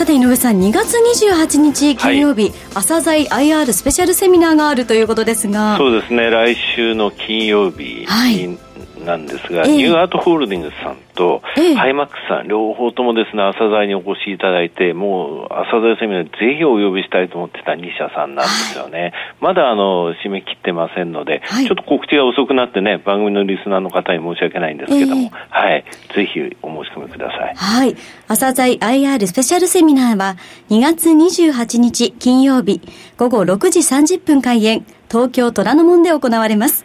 さて井上さん2月28日金曜日、はい、朝鮮 IR スペシャルセミナーがあるということですが。そうですね。来週の金曜日になんですが、えー、ニューアートホールディングスさんと、えー、ハイマックスさん、両方ともですね、朝鮮にお越しいただいて、もう朝鮮セミナーぜひお呼びしたいと思ってた2社さんなんですよね。はい、まだあの、締め切ってませんので、はい、ちょっと告知が遅くなってね、番組のリスナーの方に申し訳ないんですけども、えー、はい、ぜひお申し込みください。はい。朝鮮 IR スペシャルセミナーは、2月28日金曜日、午後6時30分開演、東京虎ノ門で行われます。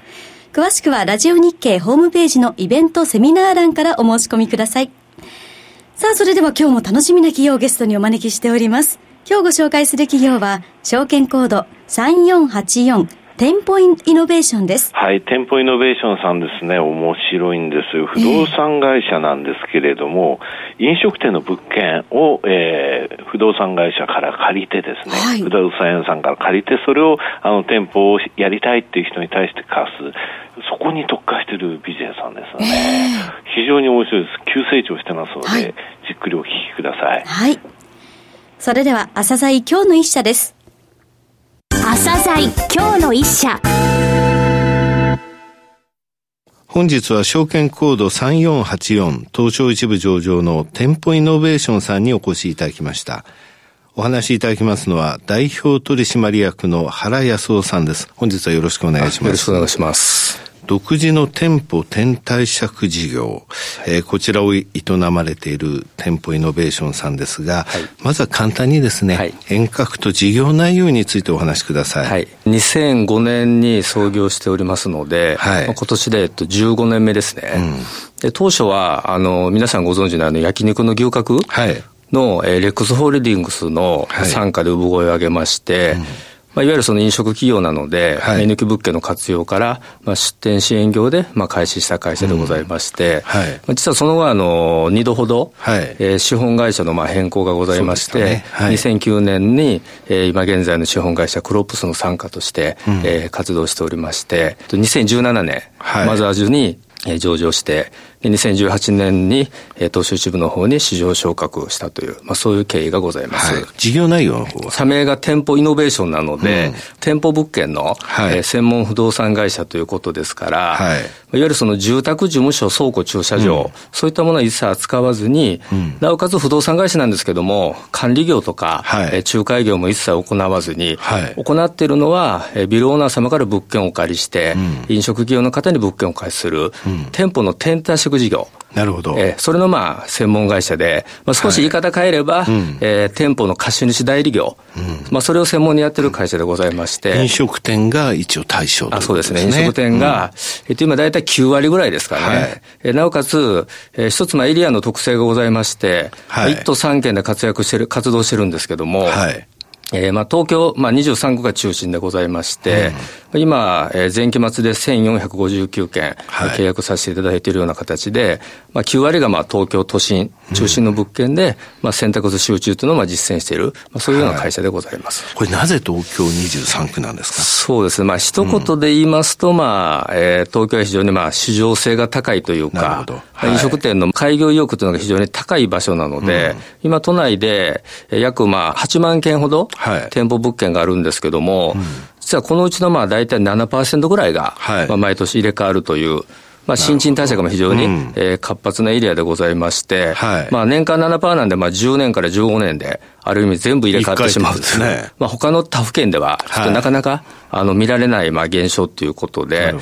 詳しくはラジオ日経ホームページのイベントセミナー欄からお申し込みください。さあ、それでは今日も楽しみな企業をゲストにお招きしております。今日ご紹介する企業は、証券コード3484店舗イノベーションです。はい、店舗イノベーションさんですね、面白いんですよ。不動産会社なんですけれども、えー、飲食店の物件を、えー、不動産会社から借りてですね、はい、不動産屋さんから借りて、それをあの店舗をやりたいっていう人に対して貸す、そこに特化しているビジネスなんですね、えー、非常に面白いです。急成長してますので、はい、じっくりお聞きください。はい。それでは、朝鮮今日の一社です。朝鮮今日の一社本日は証券コード3484東証一部上場の店舗イノベーションさんにお越しいただきました。お話しいただきますのは代表取締役の原康夫さんです。本日はよろしくお願いします。よろしくお願いします。独自の店舗転貸借事業、はい、えー、こちらを営まれている店舗イノベーションさんですが、はい、まずは簡単にですね、はい、遠隔と事業内容についてお話しください。はい。2005年に創業しておりますので、はい、今年で、えっと、15年目ですね。うん、で当初は、あの、皆さんご存知のあの、焼肉の牛角の、はい、えー、レックスホールディングスの傘下で産声を上げまして、うんまあ、いわゆるその飲食企業なので、はい、目抜き物件の活用から、まあ、出店支援業で、まあ、開始した会社でございまして、うんはい、まあ、実はその後、あの、2度ほど、はい、えー、資本会社のまあ変更がございまして、ねはい、2009年に、えー、今現在の資本会社クロップスの傘下として、うん、えー、活動しておりまして、2017年、はい、マザーズに上場して、2018年に、えー、東証一部の方に市場昇格したという、まあ、そういう経緯がございます。はい、事業内容の方は？社名が店舗イノベーションなので、うん、店舗物件の、はい、えー、専門不動産会社ということですから、はい、いわゆるその住宅、事務所、倉庫、駐車場、うん、そういったものは一切扱わずに、うん、なおかつ不動産会社なんですけども、管理業とか、はい、えー、仲介業も一切行わずに、はい、行っているのは、えー、ビルオーナー様から物件をお借りして、飲食業の方に物件をお貸しする、店舗の転貸借事業、なるほど。えー、それのまあ、専門会社で、まあ、少し言い方変えれば、はいうん、えー、店舗の貸主代理業、うん、まあ、それを専門にやってる会社でございまして。飲食店が一応対象と、ね、あそうですね。飲食店が、うん、えっと、今大体9割ぐらいですかね。はい、えなおかつ、えー、一つまあエリアの特性がございまして、はい、1都3県で活躍してる、活動してるんですけども、はい、えー、まあ東京、まあ、23区が中心でございまして、うん、今、えー、前期末で1459件、契約させていただいているような形で、まあ、9割がまあ東京都心中心の物件で、うん、まあ、選択肢集中というのをまあ実践している、まあ、そういうような会社でございます。はい、これなぜ東京23区なんですか？そうですね。まあ、一言で言いますと、まあ、えー、東京は非常にまあ、市場性が高いというか、はい、飲食店の開業意欲というのが非常に高い場所なので、うん、今都内で約まあ、8万件ほど、店舗物件があるんですけども、はい、実はこのうちのまあ大体7%ぐらいが、はい、まあ毎年入れ替わるという、まあ、新陳代謝が非常に、うん、えー、活発なエリアでございまして、はい、まあ、年間7%なんで、まあ、10年から15年で、ある意味全部入れ替わってしまうんですね。まあ、他の他府県では、ちょっとなかなか、あの、見られない、まあ、現象ということで。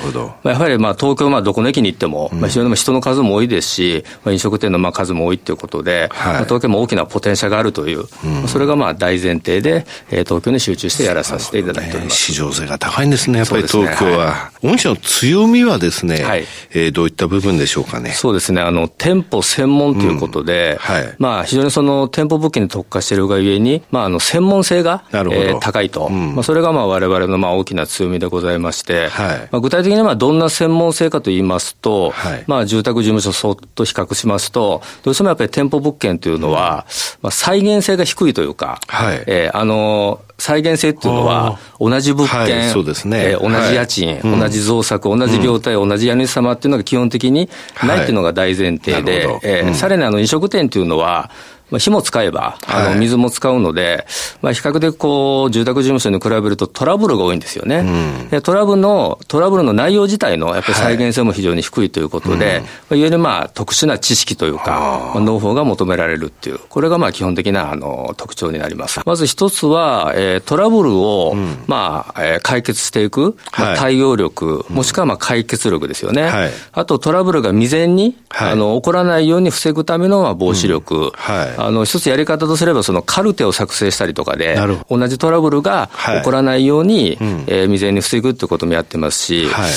まあ、やはり、まあ、東京、まあ、どこの駅に行っても、まあ、非常に人の数も多いですし、まあ、飲食店の、まあ、数も多いということで、はい、まあ、東京も大きなポテンシャルがあるという、うん、それが、まあ、大前提で、えー、東京に集中してやらさせていただいております。市場性が高いんですね、やっぱり東京は。ね、御社の強みはですね、はい、えー、どういった部分でしょうかね。そうですね、あの、店舗専門ということで、うん、はい、まあ、非常にその、店舗物件に特化しているがゆえに、まあ、あの、専門性が、えー、高いと。うん、まあ、それがまあ、我々のまあ、大きな強みでございまして、はい、まあ、具体的にはどんな専門性かと言いますと、はい、まあ、住宅事務所そっと比較しますと、どうしてもやっぱり店舗物件というのは、まあ、再現性が低いというか、はい、えー、あの、再現性っていうのは、同じ物件、はいそうですね。えー、同じ家賃、はい、同じ造作、同じ業態、うん、同じ家主様っていうのが基本的にないっていうのが大前提で、はい。えー、さらにあの飲食店っていうのは、まあ、火も使えば、あの、水も使うので、まあ、比較的こう、住宅事務所に比べるとトラブルが多いんですよね。うん、でトラブルの、トラブルの内容自体の、やっぱり再現性も非常に低いということで、はいわゆるまあ、特殊な知識というか、まあ、ノウハウが求められるっていう、これがまあ、基本的な、あの、特徴になります。まず一つは、えー、トラブルを、うん、まあ、えー、解決していく、まあ、対応力、もしくはまあ、解決力ですよね。はい、あと、トラブルが未然に、はい、あの、起こらないように防ぐためのまあ防止力。はい、あの、一つやり方とすれば、そのカルテを作成したりとかで、同じトラブルが起こらないように、はい、えー、未然に防ぐってこともやってますし、はい、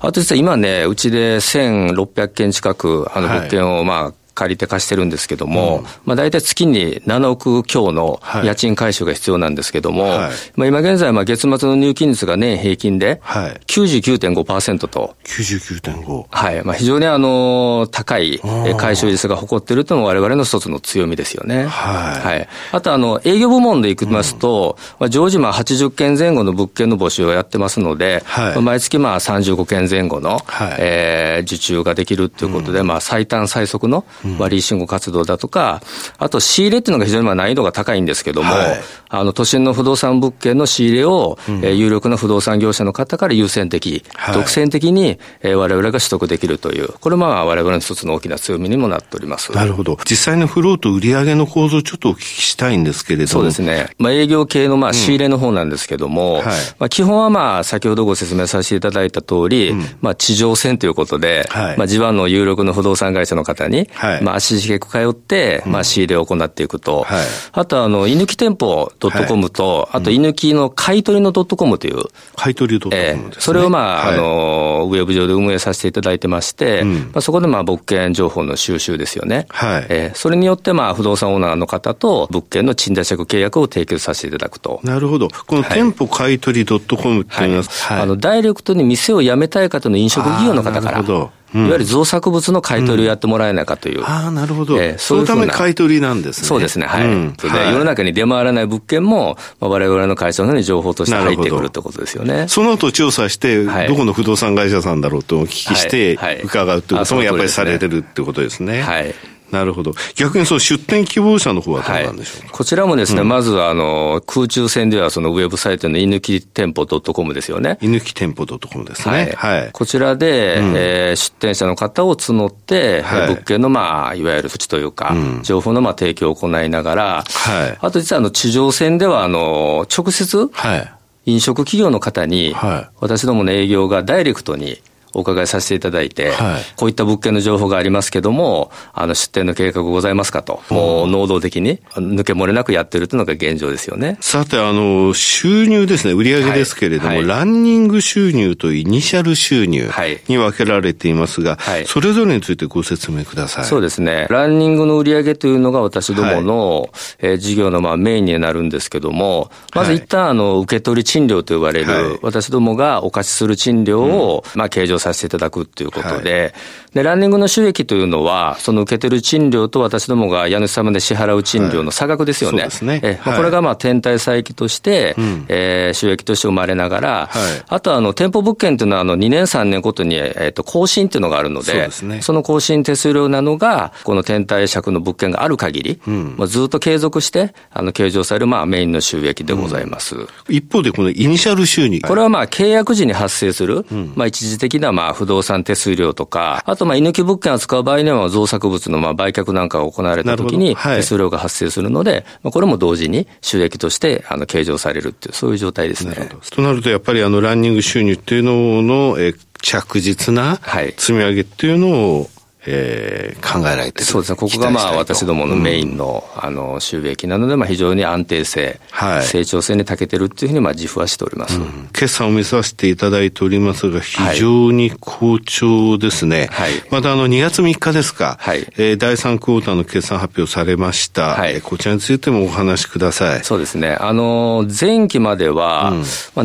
あと実は今ね、うちで1600件近く、あの物件をまあ、借りて貸してるんですけども、うん、まあ大体月に7億強の家賃回収が必要なんですけども、はい、まあ今現在、まあ月末の入金率が年平均で99.5%と。99.5? はい。まあ非常にあの、高い回収率が誇っているというのも我々の一つの強みですよね。はい。はい。あとあの、営業部門でいきますと、うん、まあ常時まあ80件前後の物件の募集をやってますので、はい、毎月まあ35件前後の、はい、えー、受注ができるということで、うん、まあ最短最速のまあ、リーシング活動だとか、あと仕入れっていうのが非常にまあ難易度が高いんですけども、はい、あの都心の不動産物件の仕入れを、うん、えー、有力な不動産業者の方から優先的、はい、独占的に、えー、我々が取得できるという、これまあ我々の一つの大きな強みにもなっております。なるほど。実際のフローと売上の構造ちょっとお聞きしたいんですけれども。そうですね。まあ営業系のまあ仕入れの方なんですけども、うんはい、まあ基本はまあ先ほどご説明させていただいた通り、うん、まあ地上戦ということで、はい、まあ地盤の有力の不動産会社の方に、はい、まあ足しげく通って、まあ仕入れを行っていくと、はい、あとあの、居抜き店舗 .com と、あと居抜きの買取の .com という。買取 .com ですね。それをまあ、あの、ウェブ上で運営させていただいてまして、まあそこでまあ物件情報の収集ですよね。はい。えそれによってまあ不動産オーナーの方と物件の賃貸借契約を提供させていただくと。なるほど。この店舗買取 .com っていうのは、はい、あの、ダイレクトに店を辞めたい方の飲食事業の方から。なるほど。いわゆる造作物の買い取りをやってもらえないかという。うん、ああ、なるほど。えー、そういうそのため買い取りなんですね。そうですね。はい。うん、で、はい、世の中に出回らない物件も、まあ、我々の会社の方に情報として入ってくるってことですよね。その後調査して、はい、どこの不動産会社さんだろうとお聞きして、伺うということもやっぱりされてるってことですね。はい。なるほど。逆にその出店希望者の方はどうなんでしょうか、はい、こちらもですね、うん、まずはあの、空中戦ではそのウェブサイトの居抜き店舗 .com ですよね。居抜き店舗 .com ですね。はい。はい、こちらで、うん、えー、出店者の方を募って、はい、物件のまあ、いわゆる縁というか、うん、情報のまあ提供を行いながら、はい。あと実はあの、地上戦ではあの、直接、はい。飲食企業の方に、はい、私どもの営業がダイレクトにお伺いさせていただいて、はい、こういった物件の情報がありますけども、あの出店の計画ございますかと、もう能動的に抜け漏れなくやってるというのが現状ですよね。さて、あの、収入ですね、売上ですけれども、はい。はい、ランニング収入とイニシャル収入に分けられていますが、それぞれについてご説明ください。そうですね。ランニングの売上というのが私どもの、えー、事業のまあメインになるんですけども、まず一旦あの、受け取り賃料と呼ばれる、私どもがお貸しする賃料を、まあ計上させていただくということで、はい、で、ランニングの収益というのは、その受けてる賃料と私どもが家主様で支払う賃料の差額ですよね。はい、そうですね。え、まあ、これがまあ天体差益として、うん、えー、収益として生まれながら、はい、あとはあの、店舗物件というのはあの、2年3年ごとに、えっ、ー、と、更新っていうのがあるので、そうですね、その更新手数料なのが、この天体借の物件がある限り、うん、まあ、ずっと継続して、あの、計上されるまあ、メインの収益でございます。うん、一方で、このイニシャル収入。これはまあ、契約時に発生する、まあ、一時的なまあ、不動動産手数料とか、あと、まあ、居抜き物件を使う場合には、造作物のまあ売却なんかが行われたときに、手数料が発生するので、はい、まあ、これも同時に収益としてあの計上されるっていう、そういう状態ですね。となると、やっぱりあのランニング収入っていうのの、え着実な積み上げっていうのを、えー、考えられてるそうですね、ここがまあ私どものメインの,、あの収益なので、まあ、非常に安定性、はい、成長性に長けてるっていうふうにまあ自負はしております、うん、決算を見させていただいておりますが、非常に好調ですね、はい、またあの2月3日ですか、はい。えー、第3クォーターの決算発表されました、はい、こちらについてもお話しください。そうですね、あの前期までは、うん、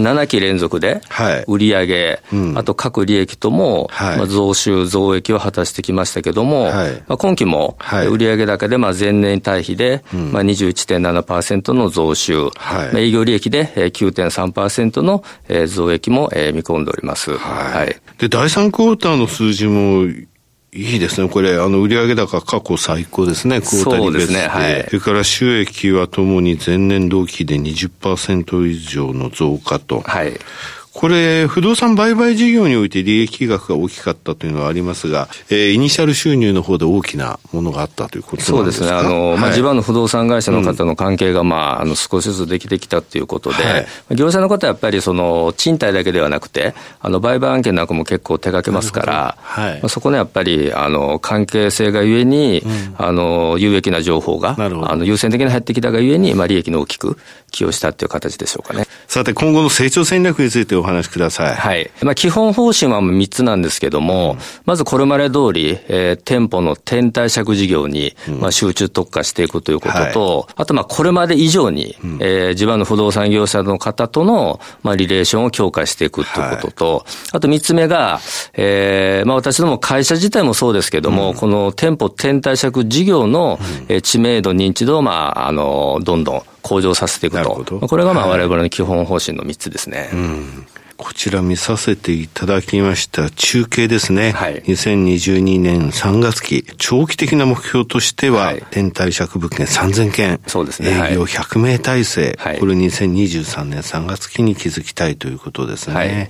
まあ、7期連続で、売上、うん、あと各利益とも、はい。まあ、増収、増益を果たしてきましたけども、はいまあ、今期も売上高でまあ前年対比で、まあ、21.7%の増収、はいまあ、営業利益で9.3%の増益も見込んでおります。はい、はい、で第3クォーターの数字もいいですね。これ、あの、売上高過去最高ですね。クォーターベースで。ね、はい。それから収益はともに前年同期で20%以上の増加と。はい。これ、不動産売買事業において利益額が大きかったというのはありますが、えー、イニシャル収入の方で大きなものがあったということそうですね。あの、はい、まあ、地盤の不動産会社の方の関係が、まあ、あの、少しずつできてきたということで、はい、業者の方はやっぱりその、賃貸だけではなくて、あの、売買案件なんかも結構手掛けますから、はい、まあ、そこのやっぱり、あの、関係性がゆえに、うん、あの、有益な情報が、あの、優先的に入ってきたがゆえに、まあ、利益の大きく寄与したという形でしょうかね。さて、今後の成長戦略についてお話しください。はい。まあ、基本方針は3つなんですけども、うん、まずこれまで通り、えー、店舗の天体借事業に、まあ、集中特化していくということと、はい、あと、まあ、これまで以上に、うん、えー、地盤の不動産業者の方との、まあ、リレーションを強化していくということと、はい、あと3つ目が、えー、まあ、私ども会社自体もそうですけども、うん、この店舗天体借事業の、うん、知名度、認知度を、まあ、あの、どんどん向上させていくと。これが、まあ、我々の基本方針の3つですね。うん。こちら見させていただきました。中継ですね。はい、2022年3月期、長期的な目標としては、はい、天体借物件3000件、そうですね。営業100名体制、はい、これ2023年3月期に築きたいということですね。はい、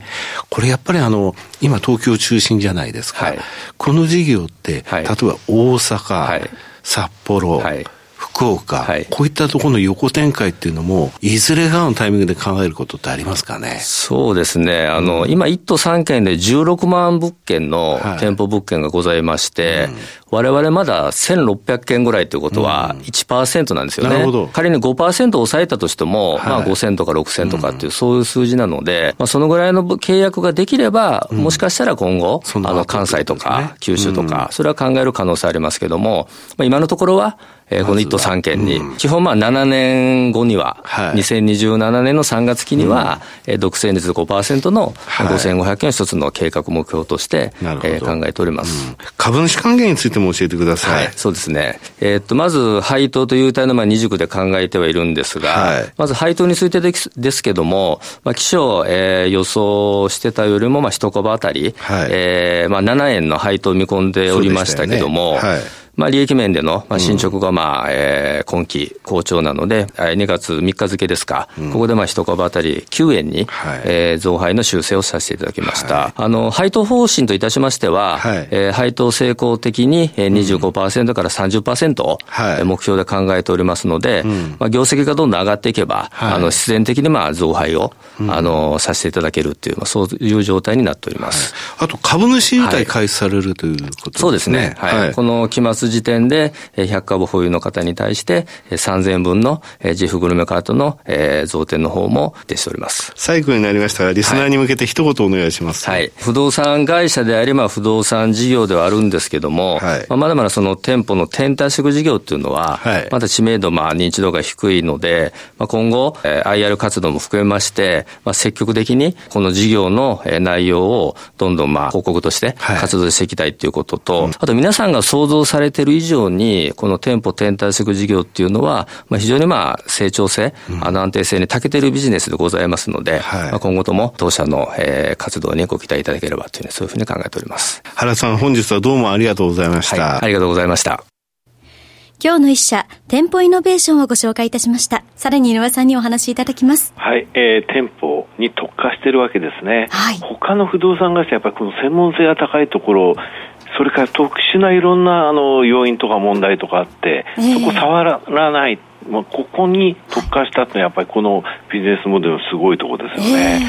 これやっぱりあの、今東京中心じゃないですか。はい、この事業って、例えば大阪、札幌、はい福岡、はい、こういったところの横展開っていうのも、いずれがのタイミングで考えることってありますかね？そうですね。あの、うん、今、1都3県で16万物件の店舗物件がございまして、はい我々まだ1600件ぐらいということは1%なんですよね。なるほど。仮に5%抑えたとしても、はい、まあ5000とか6000とかっていう、そういう数字なので、まあそのぐらいの契約ができれば、もしかしたら今後、あの関西とか九州とか、それは考える可能性ありますけども、まあ今のところは、えー、この1都3県に、基本まあ7年後には、はい、2027年の3月期には、うん、えー、独占率5%の5500件一つの計画目標として、えー、考えております、うん、株主還元についても教えてください。はい、そうですね。えー、っと、まず、配当という体のまあ二軸で考えてはいるんですが、はい、まず配当についてですけども、まあ、気象、えー、予想してたよりも、まあ、一株当たり、はい、えー、まあ、7円の配当を見込んでおりましたけども、ね。はいまあ、利益面での、まあ、進捗が、まあ、えー、今期好調なので、2月3日付ですか、うん、ここで、まあ、一株当たり9円に、はい、えー、増配の修正をさせていただきました。はい、あの、配当方針といたしましては、はい、えー、配当成功的に25%から30%を、はい、目標で考えておりますので、うん、まあ、業績がどんどん上がっていけば、はい、あの、必然的に、まあ、増配を、うん、あの、させていただけるっていう、まあ、そういう状態になっております。あと、株主優待開始されるということですね。そうですね。はい。この期末時点で、100株保有の方に対して、3000分のジフグルメカートの増店の方も出しております。最後になりましたが、リスナーに向けて一言お願いします。はい。不動産会社であり、まあ、不動産事業ではあるんですけども、はい、まあ、まだまだその店舗の天体食事業っていうのは、はい、まだ知名度、まあ、認知度が低いので、まあ、今後、IR 活動も含めまして、まあ、積極的にこの事業の内容をどんどん、まあ、報告として活動していきたいということと、はい、あと皆さんが想像されている以上に、この店舗転体食事業っていうのは、まあ、非常にまあ成長性、うん、安定性に長けているビジネスでございますので、はい、まあ、今後とも当社の、えー、活動にご期待いただければという、そういうふうに考えております。原さん、本日はどうもありがとうございました。はい、ありがとうございました。今日の一社、店舗イノベーションをご紹介いたしました。さらに井上さんにお話しいただきます。はい、えー、店舗に特化しているわけですね。はい。他の不動産会社、やっぱりこの専門性が高いところ、それから特殊ないろんなあの要因とか問題とかあって、えー、そこ触らないっまあ、ここに特化したってやっぱりこのビジネスモデルのすごいところですよね。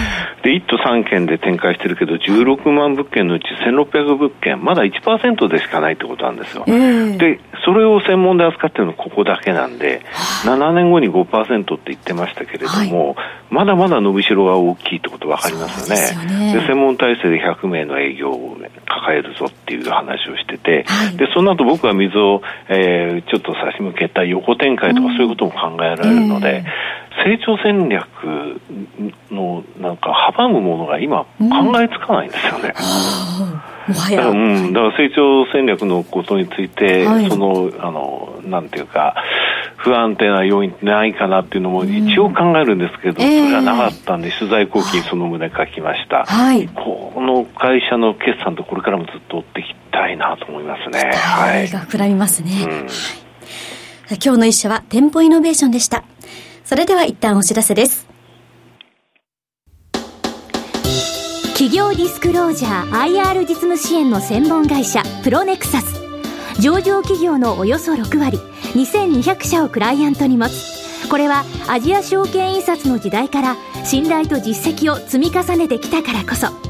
えー、で、1都3県で展開してるけど、16万物件のうち1600物件、まだ1%でしかないってことなんですよ。えー、で、それを専門で扱ってるのはここだけなんで、7年後に5%って言ってましたけれども、はい、まだまだ伸びしろが大きいってこと分かりますよね。で、ね、専門体制で100名の営業を抱えるぞっていう話をしてて、はい、で、その後僕は水を、えー、ちょっと差し向けた横展開とかそういうことも考えられるので、成長戦略のなんか阻むものが今考えつかないんですよね。だから、うん、だから成長戦略のことについて、はい、その、あの、なんていうか、不安定な要因ないかなっていうのも一応考えるんですけど、うん、それはなかったんで、取材後期にその旨書きました。はい。この会社の決算とこれからもずっと追っていきたいなと思いますね。はい。が膨らみますね。うん今日の一社は店舗イノベーションでした。それでは一旦お知らせです。企業ディスクロージャー IR 実務支援の専門会社プロネクサス上場企業のおよそ6割2200社をクライアントに持つこれはアジア証券印刷の時代から信頼と実績を積み重ねてきたからこそ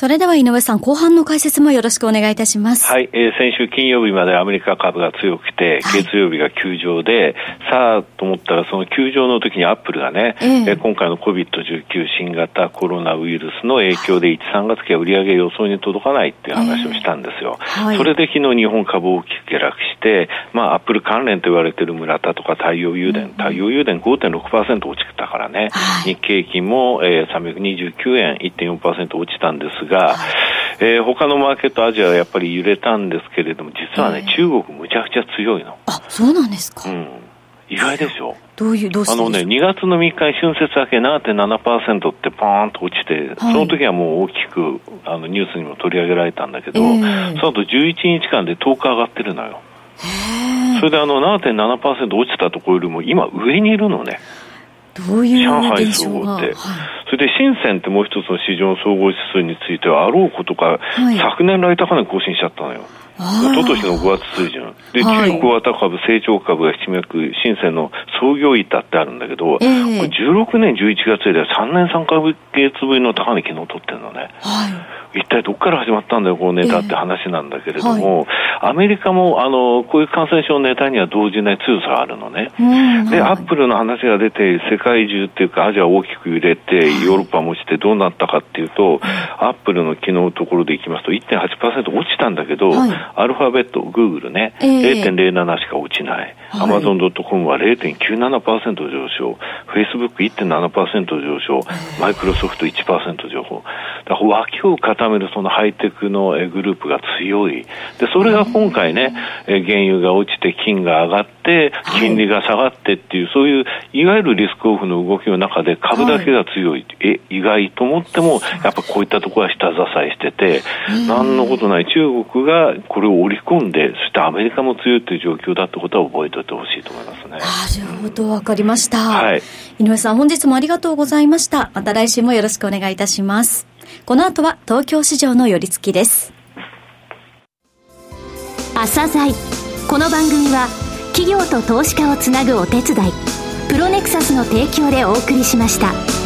それでは井上さん、後半の解説もよろしくお願いいたします。はい、えー、先週金曜日までアメリカ株が強くて、月曜日が休場で、さあと思ったらその休場の時にアップルがね、えー、今回の COVID-19 新型コロナウイルスの影響で1、3月期は売上予想に届かないっていう話をしたんですよ。えーはい、それで昨日日本株大きく下落して、まあアップル関連と言われている村田とか太陽油田、太陽油田5.6%落ちたからね、はい、日経平均も、えー、329円1.4%落ちたんですが、が、えー、他のマーケット、アジアはやっぱり揺れたんですけれども、実はね、中国むちゃくちゃ強いの。あ、そうなんですか。うん。意外でしょ。どういう、どうしあのね、2月の3日に春節明け7.7%ってポーンと落ちて、はい、その時はもう大きくあのニュースにも取り上げられたんだけど、えー、その後11日間で10日上がってるのよ。それであの7.7%落ちたところよりも今上にいるのね。どういう上海総合って、はい、それで深センってもう一つの市場総合指数についてはあろうことか、はい、昨年来高値更新しちゃったのよ。おととしの5月水準。で、中国型株、成長株がひしめく深センの創業板ってあるんだけど、えー、これ16年11月以来3年3か月ぶりの高値昨日取ってるのね。はい。一体どこから始まったんだよ、このネタって話なんだけれども、えーはい、アメリカもあのこういう感染症ネタには動じない強さがあるのね。で、アップルの話が出て、世界中っていうか、アジア大きく揺れて、ヨーロッパもしてどうなったかっていうと、アップルの昨日のところでいきますと、1.8%落ちたんだけど、はい、アルファベット、グーグルね、えー、0.07しか落ちない。アマゾンドットコムは0.97%上昇、フェイスブック1.7%上昇、マイクロソフト1%上昇。だから脇を固めるそのハイテクのグループが強い。で、それが今回ね、原油が落ちて金が上がって、金利が下がってっていう、そういういわゆるリスクオフの動きの中で株だけが強い。え、意外と思っても、やっぱこういったところは下支えしてて、何のことない。中国がこれを織り込んで、そしてアメリカも強いという状況だってことは覚えておいてほしいと思いますね。なるほど、わかりました。はい。井上さん、本日もありがとうございました。また来週もよろしくお願いいたします。この後は東京市場の寄り付きです。朝鮮この番組は企業と投資家をつなぐお手伝いプロネクサスの提供でお送りしました。